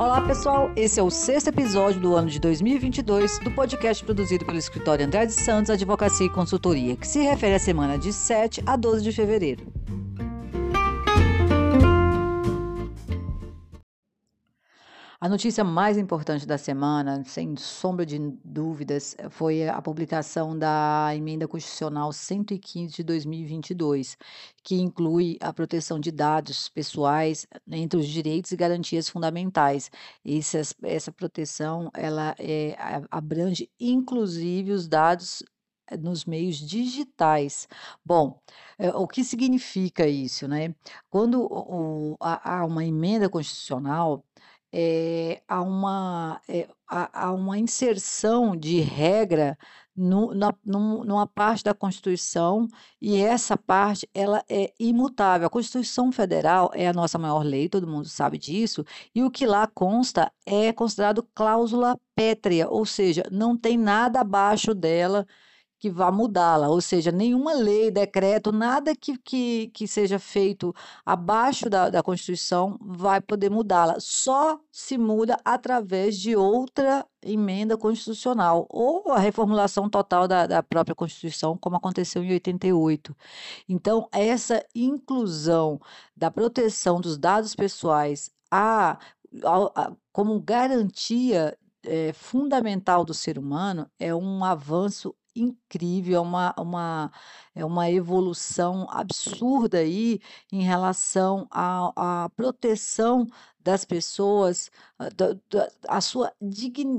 Olá, pessoal. Esse é o sexto episódio do ano de 2022 do podcast produzido pelo escritório Andrade Santos Advocacia e Consultoria, que se refere à semana de 7 a 12 de fevereiro. A notícia mais importante da semana, sem sombra de dúvidas, foi a publicação da Emenda Constitucional 115 de 2022, que inclui a proteção de dados pessoais entre os direitos e garantias fundamentais. Essa, essa proteção ela é, abrange inclusive os dados eh, nos meios digitais. Bom, eh, o que significa isso, né? Quando há uma emenda constitucional, é, há, uma, é, há, há, uma inserção de regra no, na, numa parte da Constituição e essa parte ela é imutável. A Constituição Federal é a nossa maior lei, todo mundo sabe disso, e o que lá consta é considerado cláusula pétrea, ou seja, não tem nada abaixo dela que vá mudá-la, ou seja, nenhuma lei, decreto, nada que, que, que seja feito abaixo da, da Constituição vai poder mudá-la. Só se muda através de outra emenda constitucional ou a reformulação total da, da própria Constituição, como aconteceu em 88. Então, essa inclusão da proteção dos dados pessoais a, a, a como garantia é, fundamental do ser humano é um avanço incrível, é uma, uma, é uma evolução absurda aí em relação à, à proteção das pessoas, da, da, a sua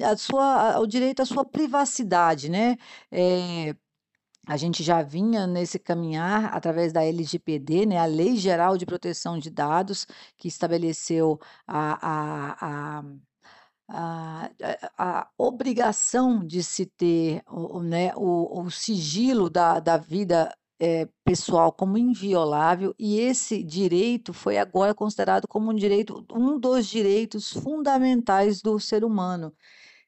a sua, o direito à sua privacidade, né? É, a gente já vinha nesse caminhar através da LGPD, né, a Lei Geral de Proteção de Dados, que estabeleceu a, a, a a, a, obrigação de se ter o, né, o, o sigilo da, da vida é, pessoal como inviolável e esse direito foi agora considerado como um direito, um dos direitos fundamentais do ser humano.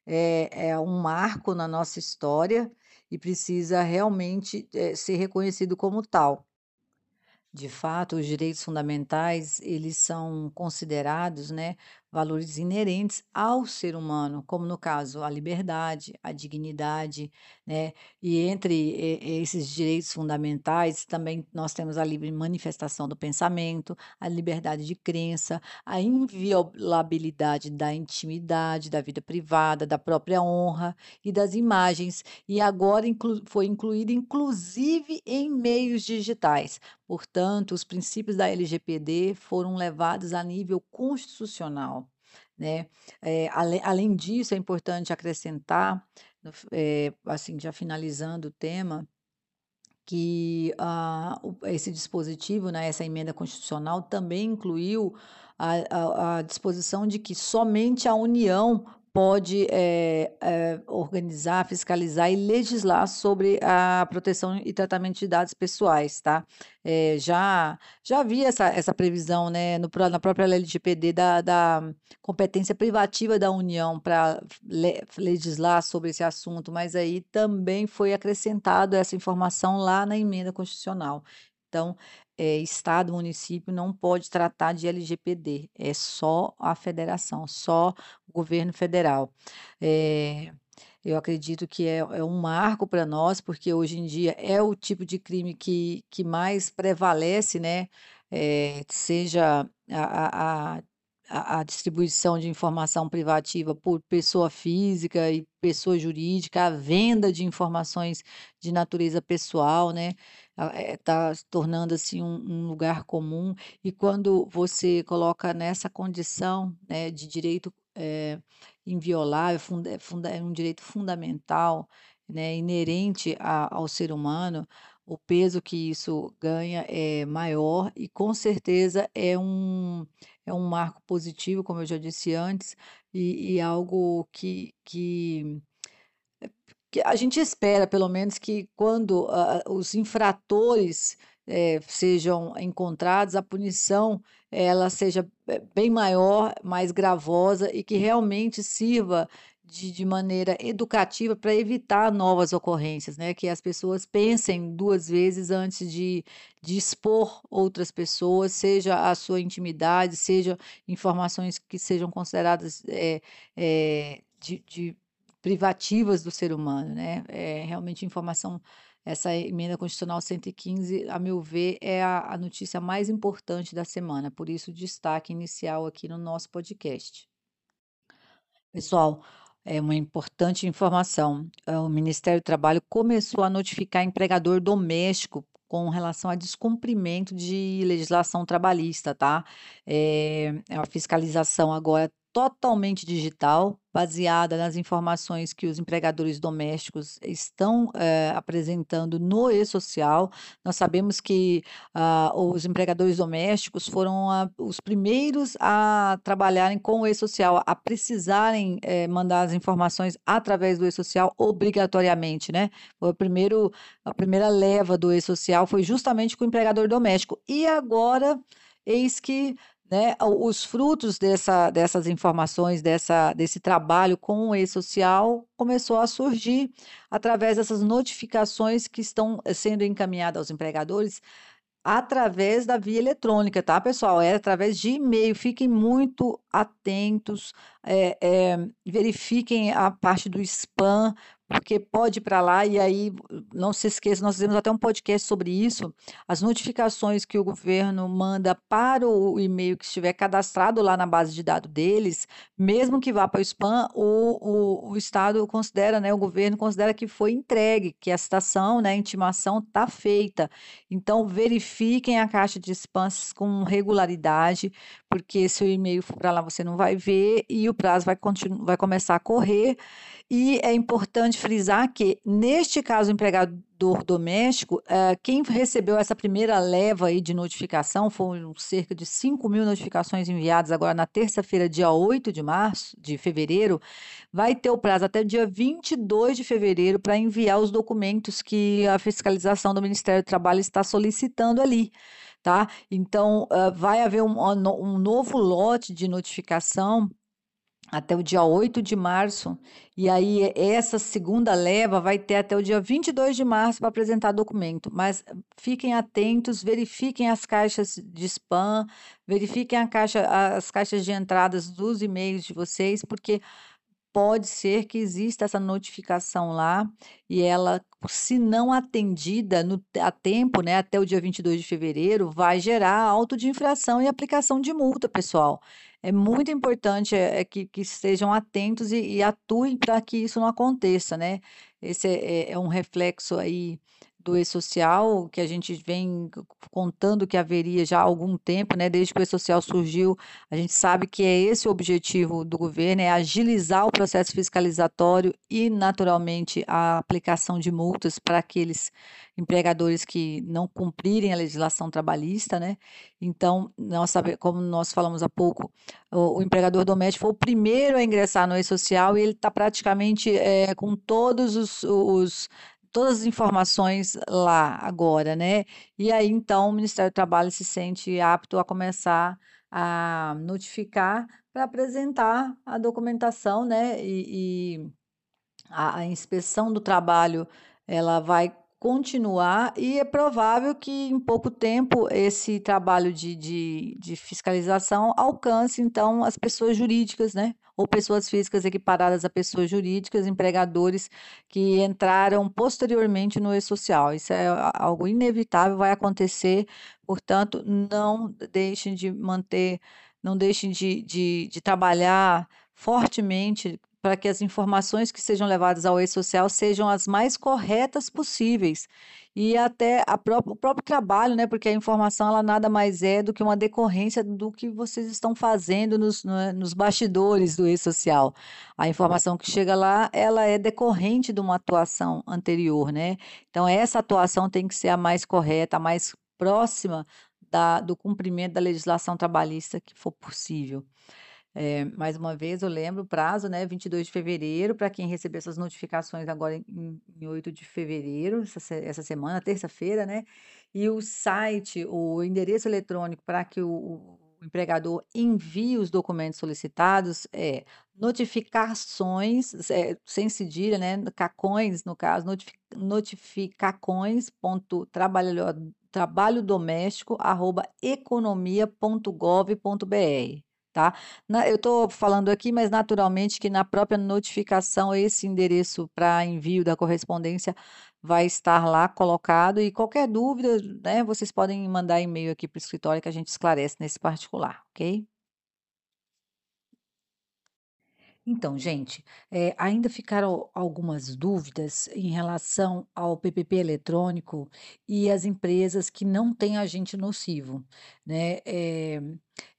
É, é um marco na nossa história e precisa realmente é, ser reconhecido como tal. De fato, os direitos fundamentais, eles são considerados, né, valores inerentes ao ser humano, como no caso a liberdade, a dignidade, né? E entre esses direitos fundamentais também nós temos a livre manifestação do pensamento, a liberdade de crença, a inviolabilidade da intimidade, da vida privada, da própria honra e das imagens, e agora inclu foi incluído inclusive em meios digitais. Portanto, os princípios da LGPD foram levados a nível constitucional. Né? É, além, disso, é importante acrescentar, é, assim, já finalizando o tema, que uh, esse dispositivo, né, essa emenda constitucional, também incluiu a, a, a disposição de que somente a União pode é, é, organizar, fiscalizar e legislar sobre a proteção e tratamento de dados pessoais, tá? É, já já havia essa, essa previsão, né, no, na própria LGPD da, da competência privativa da União para le, legislar sobre esse assunto, mas aí também foi acrescentado essa informação lá na emenda constitucional. Então, é, estado, município não pode tratar de LGPD, é só a federação, só governo federal. É, eu acredito que é, é um marco para nós, porque hoje em dia é o tipo de crime que, que mais prevalece, né? É, seja a, a, a, a distribuição de informação privativa por pessoa física e pessoa jurídica, a venda de informações de natureza pessoal, né? está eh, se tornando assim um, um, lugar comum e quando você coloca nessa condição né, de direito é, inviolável, é é um direito fundamental, né, inerente a, ao ser humano, o peso que isso ganha é maior e com certeza é um, é um marco positivo, como eu já disse antes, e, e algo que, que que a gente espera, pelo menos, que quando uh, os infratores eh, sejam encontrados, a punição ela seja eh, bem maior, mais gravosa e que realmente sirva de de maneira educativa para evitar novas ocorrências, né, que as pessoas pensem 2 vezes antes de de expor outras pessoas, seja a sua intimidade, seja informações que sejam consideradas, eh eh, de de privativas do ser humano, né, é realmente informação essa emenda constitucional 115, a meu ver, é a a notícia mais importante da semana, por isso o destaque inicial aqui no nosso podcast. Pessoal, é uma importante informação. eh, O Ministério do Trabalho começou a notificar empregador doméstico com relação a descumprimento de legislação trabalhista, tá? É uma fiscalização agora totalmente digital, baseada nas informações que os empregadores domésticos estão, eh, apresentando no e-social. Nós sabemos que, ah, os empregadores domésticos foram a os primeiros a trabalharem com o e-social, a precisarem, eh, mandar as informações através do e-social obrigatoriamente, né. Foi o primeiro a primeira leva do e-social foi justamente com o empregador doméstico. E agora, eis que, né, os frutos dessa dessas informações, dessa desse trabalho com o e-social, começou a surgir através dessas notificações que estão eh, sendo encaminhadas aos empregadores Através da via eletrônica, tá, pessoal? É através de e-mail. Fiquem muito atentos, eh eh, verifiquem a parte do spam, porque pode ir para lá e aí não se esqueça, nós fizemos até um podcast sobre isso, as notificações que o governo manda para o e-mail que estiver cadastrado lá na base de dados deles, mesmo que vá para o spam, o o o estado considera, né, o governo considera que foi entregue, que a citação, né, a intimação está feita. Então verifiquem a caixa de spams com regularidade, porque se o e-mail for para lá você não vai ver e o prazo vai continu vai começar a correr. E é importante frisar que, neste caso, o empregador doméstico, eh, quem recebeu essa primeira leva aí de notificação, foram cerca de 5.000 notificações enviadas agora na terça-feira, dia 8 de março de fevereiro, vai ter o prazo até dia 22 de fevereiro para enviar os documentos que a fiscalização do Ministério do Trabalho está solicitando ali tá? Então, hã, vai haver um um novo lote de notificação até o dia 8 de março, e aí essa segunda leva vai ter até o dia 22 de março para apresentar documento, mas fiquem atentos, verifiquem as caixas de spam, verifiquem caixa as caixas de entradas dos e-mails de vocês, porque pode ser que exista essa notificação lá e ela, se não atendida no a tempo, né, até o dia 22 de fevereiro, vai gerar auto de infração e aplicação de multa, pessoal. É muito importante, eh eh, que que estejam atentos e e atuem para que isso não aconteça, né. Esse é é é um reflexo aí do e-social que a gente vem contando que haveria já há algum tempo, né, desde que o e-social surgiu, a gente sabe que é esse o objetivo do governo, é agilizar o processo fiscalizatório e, naturalmente, a aplicação de multas para aqueles empregadores que não cumprirem a legislação trabalhista, né. Então, nós sabe como nós falamos há pouco, o o empregador doméstico foi o primeiro a ingressar no e-social e ele está praticamente, eh, com todos os os todas as informações lá agora, né. E aí, então, o Ministério do Trabalho se sente apto a começar a notificar para apresentar a documentação, né, e e a a inspeção do trabalho, ela vai continuar e é provável que em pouco tempo esse trabalho de de de fiscalização alcance, então, as pessoas jurídicas, né, ou pessoas físicas equiparadas a pessoas jurídicas, empregadores que entraram posteriormente no e-social. Isso é algo inevitável, vai acontecer, portanto, não deixem de manter não deixem de de de trabalhar fortemente para que as informações que sejam levadas ao e-social sejam as mais corretas possíveis. E até a pró o próprio trabalho, né, porque a informação ela nada mais é do que uma decorrência do que vocês estão fazendo nos nos bastidores do e-social. A informação que chega lá, ela é decorrente de uma atuação anterior, né. Então essa atuação tem que ser a mais correta, a mais próxima da do cumprimento da legislação trabalhista que for possível. Eh, mais uma vez eu lembro o prazo, né, 22 de fevereiro, para quem receber essas notificações agora em em 8 de fevereiro, essa essa semana, terça-feira, né, e o site, o endereço eletrônico para que o o empregador envie os documentos solicitados é notificações, é, sem cedilha, né? Cacões, no caso, notific, trabalho doméstico, arroba tá? Na, eu estou falando aqui, mas naturalmente que na própria notificação esse endereço para envio da correspondência vai estar lá colocado e qualquer dúvida, né, vocês podem mandar e-mail aqui para o escritório que a gente esclarece nesse particular, ok? Então, gente, eh, ainda ficaram algumas dúvidas em relação ao PPP eletrônico e as empresas que não têm agente nocivo, né? Eh,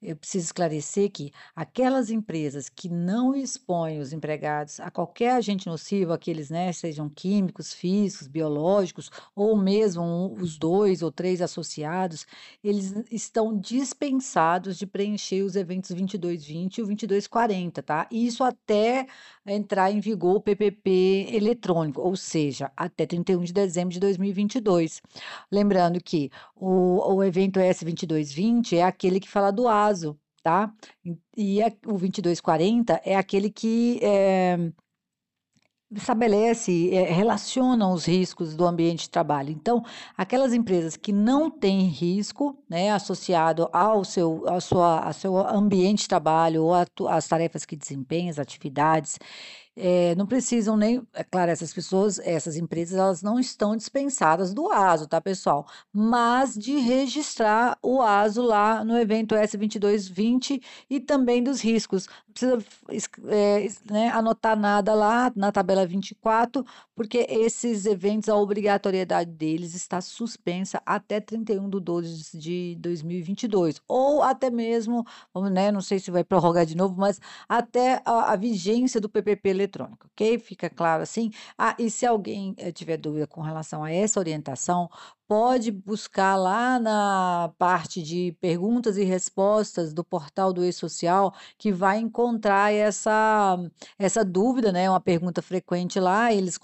eu preciso esclarecer que aquelas empresas que não expõem os empregados a qualquer agente nocivo, aqueles, né, sejam químicos, físicos, biológicos, ou mesmo os dois ou três associados, eles estão dispensados de preencher os eventos 2220 e o 2240, tá? Isso até entrar em vigor o PPP eletrônico, ou seja, até 31 de dezembro de 2022. Lembrando que o, o evento S2220 é aquele que fala do ASO, tá? E é, o 2240 é aquele que é, estabelece, é, relaciona os riscos do ambiente de trabalho. Então, aquelas empresas que não têm risco, né, associado ao seu, ao sua, ao seu ambiente de trabalho ou às tarefas que desempenham, as atividades, é, não precisam nem, é claro, essas pessoas, essas empresas, elas não estão dispensadas do ASO, tá, pessoal? Mas de registrar o ASO lá no evento S2220 e também dos riscos. Não precisa é, né, anotar nada lá na tabela 24, porque esses eventos, a obrigatoriedade deles está suspensa até 31 de 12 de 2022, ou até mesmo, né, não sei se vai prorrogar de novo, mas até a, a vigência do PPP eletrônico, ok? Fica claro assim? Ah, e se alguém eh, tiver dúvida com relação a essa orientação, pode buscar lá na parte de perguntas e respostas do portal do e-social, que vai encontrar essa, essa dúvida, né? Uma pergunta frequente lá. Eles,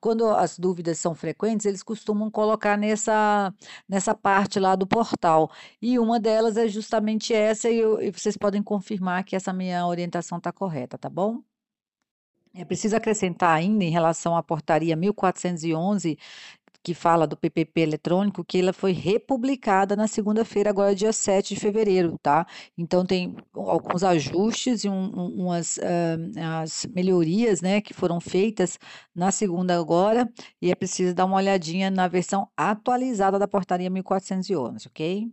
quando as dúvidas são frequentes, eles costumam colocar nessa, nessa parte lá do portal. E uma delas é justamente essa, e, eu, e vocês podem confirmar que essa minha orientação está correta, tá bom? É preciso acrescentar ainda em relação à portaria 1411, que fala do PPP eletrônico, que ela foi republicada na segunda-feira, agora dia 7 de fevereiro, tá? Então tem alguns ajustes e um, um, umas uh, as melhorias, né, que foram feitas na segunda agora, e é preciso dar uma olhadinha na versão atualizada da portaria 1411, ok?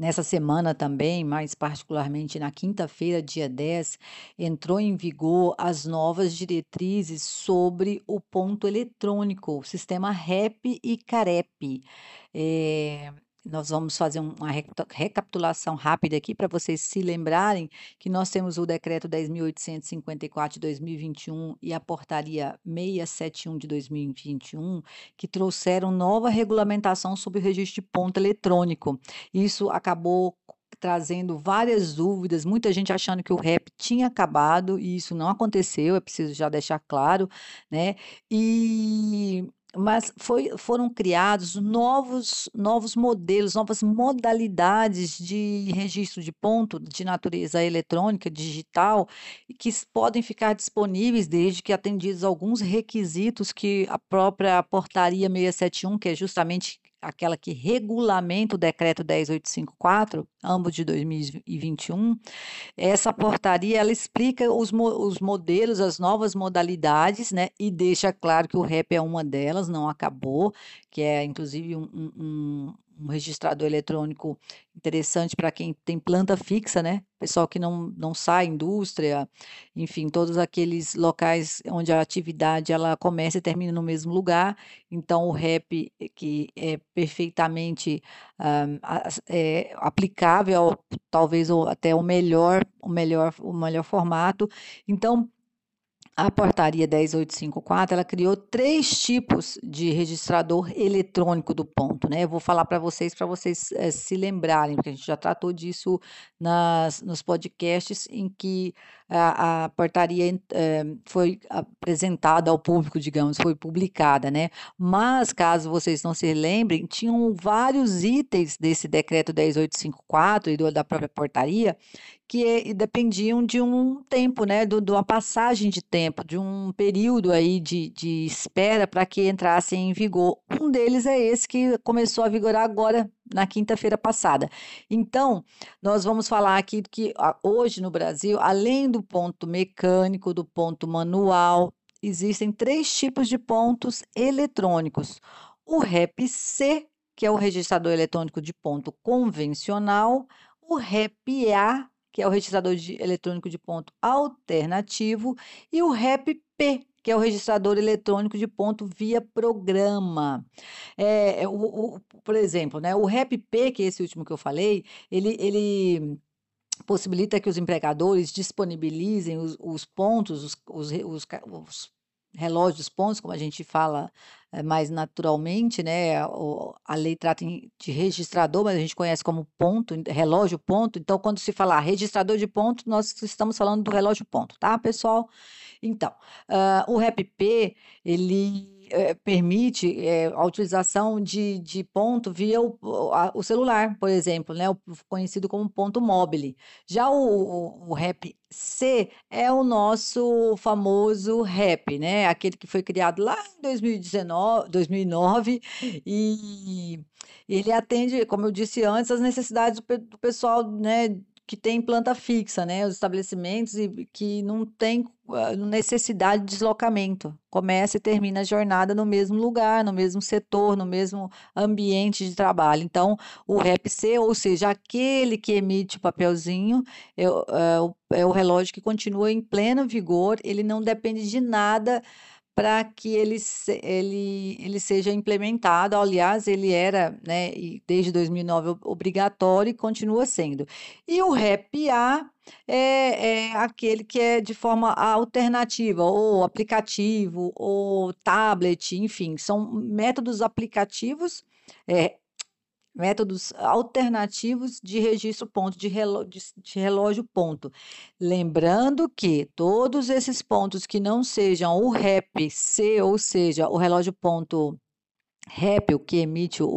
Nessa semana também, mais particularmente na quinta-feira, dia 10, entrou em vigor as novas diretrizes sobre o ponto eletrônico, o sistema REP e CAREP. É, nós vamos fazer uma recapitulação rápida aqui para vocês se lembrarem que nós temos o decreto 10.854 de 2021 e a portaria 671 de 2021 que trouxeram nova regulamentação sobre o registro de ponto eletrônico. Isso acabou trazendo várias dúvidas, muita gente achando que o REP tinha acabado e isso não aconteceu, é preciso já deixar claro, né? E mas foi, foram criados novos, novos modelos, novas modalidades de registro de ponto de natureza eletrônica, digital, que podem ficar disponíveis desde que atendidos alguns requisitos que a própria portaria 671, que é justamente aquela que regulamenta o decreto 10854, ambos de 2021, essa portaria ela explica os, os modelos, as novas modalidades, né, e deixa claro que o REP é uma delas, não acabou, que é inclusive um, um, um registrador eletrônico interessante para quem tem planta fixa, né? Pessoal que não, não sai, indústria, enfim, todos aqueles locais onde a atividade ela começa e termina no mesmo lugar. Então, o REP, que é perfeitamente é, aplicável, talvez até o melhor, o melhor, o melhor formato. Então, a portaria 10854, ela criou três tipos de registrador eletrônico do ponto, né? Eu vou falar para vocês, para vocês é, se lembrarem, porque a gente já tratou disso nas, nos podcasts em que a, a portaria é, foi apresentada ao público, digamos, foi publicada, né? Mas, caso vocês não se lembrem, tinham vários itens desse decreto 10854 e do, da própria portaria que dependiam de um tempo, né, de uma passagem de tempo, de um período aí de, de espera para que entrassem em vigor. Um deles é esse que começou a vigorar agora na quinta-feira passada. Então, nós vamos falar aqui que hoje no Brasil, além do ponto mecânico, do ponto manual, existem três tipos de pontos eletrônicos. O REP-C, que é o registrador eletrônico de ponto convencional, o REP-A, que é o registrador de, eletrônico de ponto alternativo, e o REP-P, que é o registrador eletrônico de ponto via programa. É, é o, o, por exemplo, né, o REP-P, que é esse último que eu falei, ele, ele possibilita que os empregadores disponibilizem os, os pontos, os, os, os relógios pontos, como a gente fala mais naturalmente, né? A lei trata de registrador, mas a gente conhece como ponto, relógio ponto. Então, quando se falar registrador de ponto, nós estamos falando do relógio ponto, tá, pessoal? Então, uh, o REPP, ele é, permite é, a utilização de, de ponto via o, a, o, celular, por exemplo, né, o conhecido como ponto móvel. Já o, o, o REP C é o nosso famoso REP, né, aquele que foi criado lá em 2019, 2009 e ele atende, como eu disse antes, as necessidades do, do pessoal, né, que tem planta fixa, né? Os estabelecimentos e que não tem necessidade de deslocamento. Começa e termina a jornada no mesmo lugar, no mesmo setor, no mesmo ambiente de trabalho. Então, o REP-C, ou seja, aquele que emite o papelzinho, é, é, é o relógio que continua em pleno vigor, ele não depende de nada para que ele, ele, ele seja implementado. Aliás, ele era, né, desde 2009, obrigatório e continua sendo. E o REP-A é, é, aquele que é de forma alternativa, ou aplicativo, ou tablet, enfim, são métodos aplicativos. É, métodos alternativos de registro ponto, de relógio, de relógio ponto. Lembrando que todos esses pontos que não sejam o REP-C, ou seja, o relógio ponto REP, o que emite o,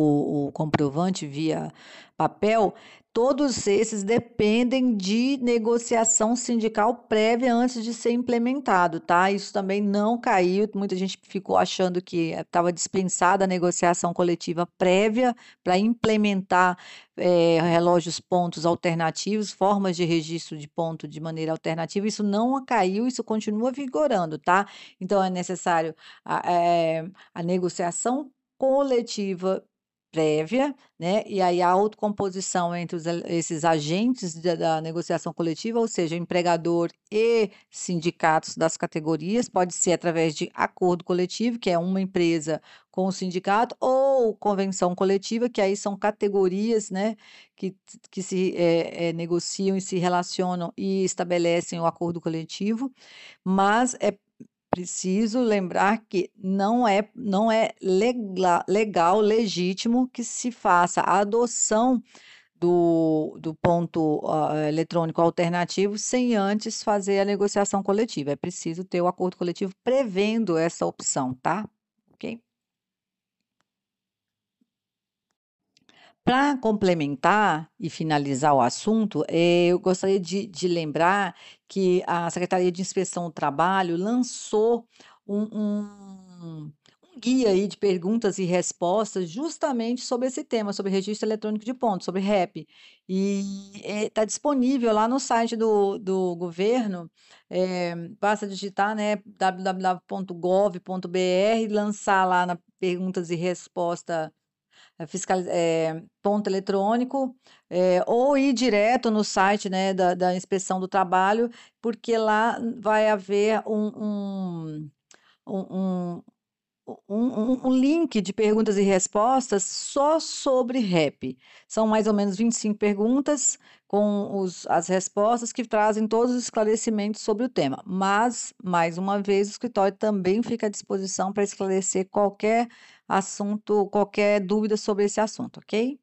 o comprovante via papel, Todos esses dependem de negociação sindical prévia antes de ser implementado, tá? Isso também não caiu. Muita gente ficou achando que estava dispensada a negociação coletiva prévia para implementar é, relógios pontos alternativos, formas de registro de ponto de maneira alternativa. Isso não caiu, isso continua vigorando, tá? Então é necessário a, é, a negociação coletiva prévia, né? E aí a autocomposição entre os, esses agentes da, da, negociação coletiva, ou seja, empregador e sindicatos das categorias, pode ser através de acordo coletivo, que é uma empresa com o sindicato, ou convenção coletiva, que aí são categorias, né? Que, que se é, é, negociam e se relacionam e estabelecem o acordo coletivo, mas é preciso lembrar que não é, não é legal, legal, legítimo que se faça a adoção do, do ponto uh, eletrônico alternativo sem antes fazer a negociação coletiva. É preciso ter o acordo coletivo prevendo essa opção, tá? Ok? Para complementar e finalizar o assunto, eh, eu gostaria de, de, lembrar que a Secretaria de Inspeção do Trabalho lançou um, um, um, guia aí de perguntas e respostas justamente sobre esse tema, sobre registro eletrônico de pontos, sobre REP. E está eh, disponível lá no site do, do governo. É, basta digitar né, www.gov.br, lançar lá na perguntas e respostas é, fiscal, é, ponto eletrônico, é, ou ir direto no site né, da, da inspeção do trabalho, porque lá vai haver um, um, um, um, um, link de perguntas e respostas só sobre REP. São mais ou menos 25 perguntas com os, as respostas que trazem todos os esclarecimentos sobre o tema. Mas, mais uma vez, o escritório também fica à disposição para esclarecer qualquer assunto, qualquer dúvida sobre esse assunto, ok?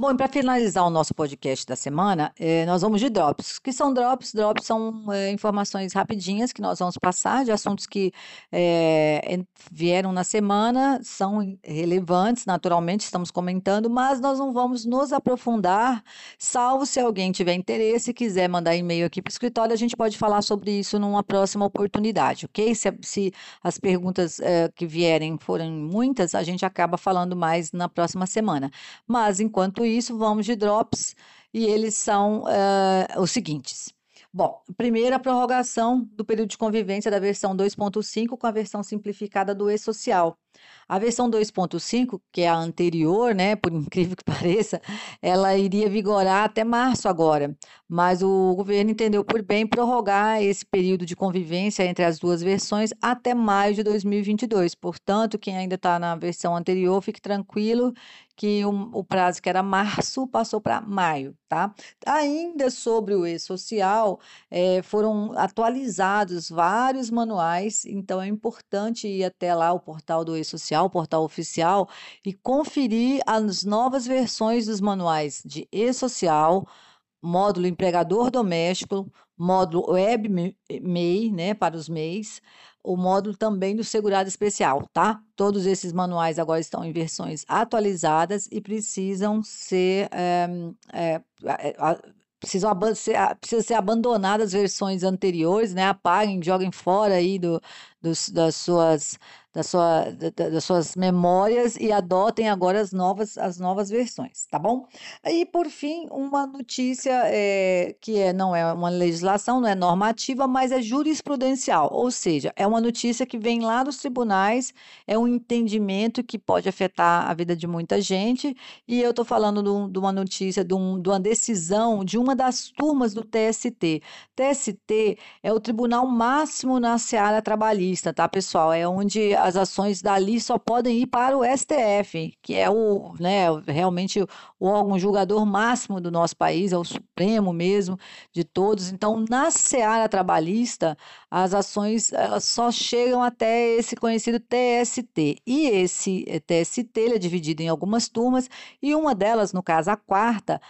Bom, e para finalizar o nosso podcast da semana, eh, nós vamos de drops. Que são drops? Drops são eh, informações rapidinhas que nós vamos passar de assuntos que eh, vieram na semana, são relevantes, naturalmente, estamos comentando, mas nós não vamos nos aprofundar, salvo se alguém tiver interesse e quiser mandar e-mail aqui para o escritório, a gente pode falar sobre isso numa próxima oportunidade, ok? Se, se as perguntas que vierem forem muitas, a gente acaba falando mais na próxima semana. Mas, enquanto isso, vamos de drops e eles são uh, os seguintes. Bom, primeiro a prorrogação do período de convivência da versão 2.5 com a versão simplificada do e-social. A versão 2.5, que é a anterior, né, por incrível que pareça, ela iria vigorar até março agora, mas o governo entendeu por bem prorrogar esse período de convivência entre as duas versões até maio de 2022. Portanto, quem ainda está na versão anterior, fique tranquilo que o, o prazo que era março passou para maio, tá? Ainda sobre o e-social, é, foram atualizados vários manuais, então é importante ir até lá o portal do e-social, o portal oficial, e conferir as novas versões dos manuais de e-social, módulo empregador doméstico, módulo web MEI, né, para os MEIs, o módulo também do segurado especial, tá? Todos esses manuais agora estão em versões atualizadas e precisam ser é, é, precisam ser, precisam ser abandonadas as versões anteriores, né? Apaguem, joguem fora aí do, dos, das suas da sua, da, das suas memórias e adotem agora as novas, as novas versões, tá bom? E por fim, uma notícia é, que é, não é uma legislação, não é normativa, mas é jurisprudencial, ou seja, é uma notícia que vem lá dos tribunais, é um entendimento que pode afetar a vida de muita gente, e eu estou falando de uma notícia, de, um, de uma decisão de uma das turmas do TST. TST é o tribunal máximo na seara trabalhista, tá, pessoal? É onde as ações dali só podem ir para o STF, que é o, né, realmente o órgão julgador máximo do nosso país, é o supremo mesmo de todos. Então, na seara trabalhista, as ações só chegam até esse conhecido TST. E esse TST é dividido em algumas turmas, e uma delas, no caso a quarta,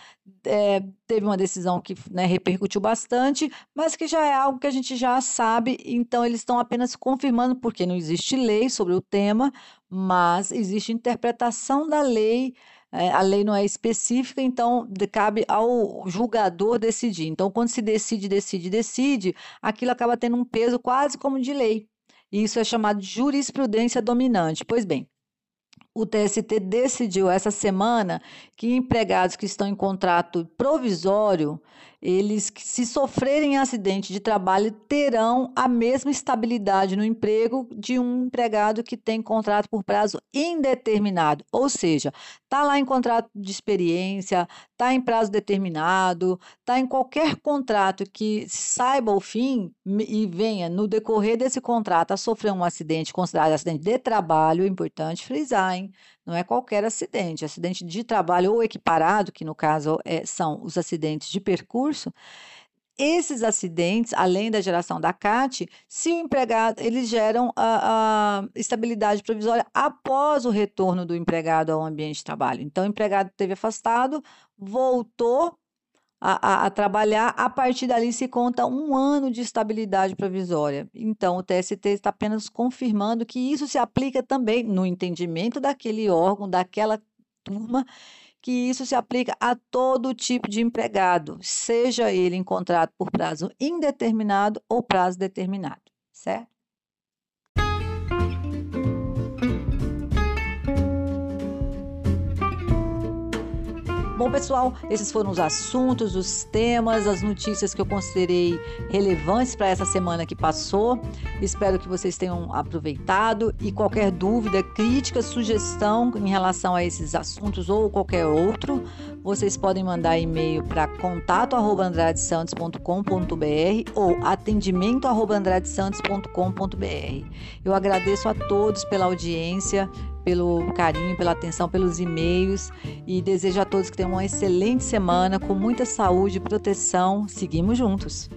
é, teve uma decisão que né, repercutiu bastante, mas que já é algo que a gente já sabe, então eles estão apenas confirmando, porque não existe lei sobre o tema, mas existe interpretação da lei. É, a lei não é específica, então cabe ao julgador decidir. Então, quando se decide, decide, decide, aquilo acaba tendo um peso quase como de lei. E isso é chamado de jurisprudência dominante. Pois bem, o TST decidiu essa semana que empregados que estão em contrato provisório, eles se sofrerem acidente de trabalho terão a mesma estabilidade no emprego de um empregado que tem contrato por prazo indeterminado, ou seja, está lá em contrato de experiência, está em prazo determinado, está em qualquer contrato que saiba o fim e venha no decorrer desse contrato a sofrer um acidente considerado acidente de trabalho, é importante frisar, hein? Não é qualquer acidente, acidente de trabalho ou equiparado, que no caso é, são os acidentes de percurso. Esses acidentes, além da geração da CAT, se o empregado, eles geram a, a, estabilidade provisória após o retorno do empregado ao ambiente de trabalho. Então, o empregado esteve afastado, voltou a, a, a, trabalhar, a partir dali se conta um ano de estabilidade provisória. Então, o TST está apenas confirmando que isso se aplica também no entendimento daquele órgão, daquela turma, que isso se aplica a todo tipo de empregado, seja ele em contrato por prazo indeterminado ou prazo determinado, certo? Bom, pessoal, esses foram os assuntos, os temas, as notícias que eu considerei relevantes para essa semana que passou. Espero que vocês tenham aproveitado e qualquer dúvida, crítica, sugestão em relação a esses assuntos ou qualquer outro, vocês podem mandar e-mail para contato@andradesantos.com.br ou atendimento@andradesantos.com.br. Eu agradeço a todos pela audiência pelo carinho, pela atenção, pelos e-mails e desejo a todos que tenham uma excelente semana com muita saúde e proteção. Seguimos juntos.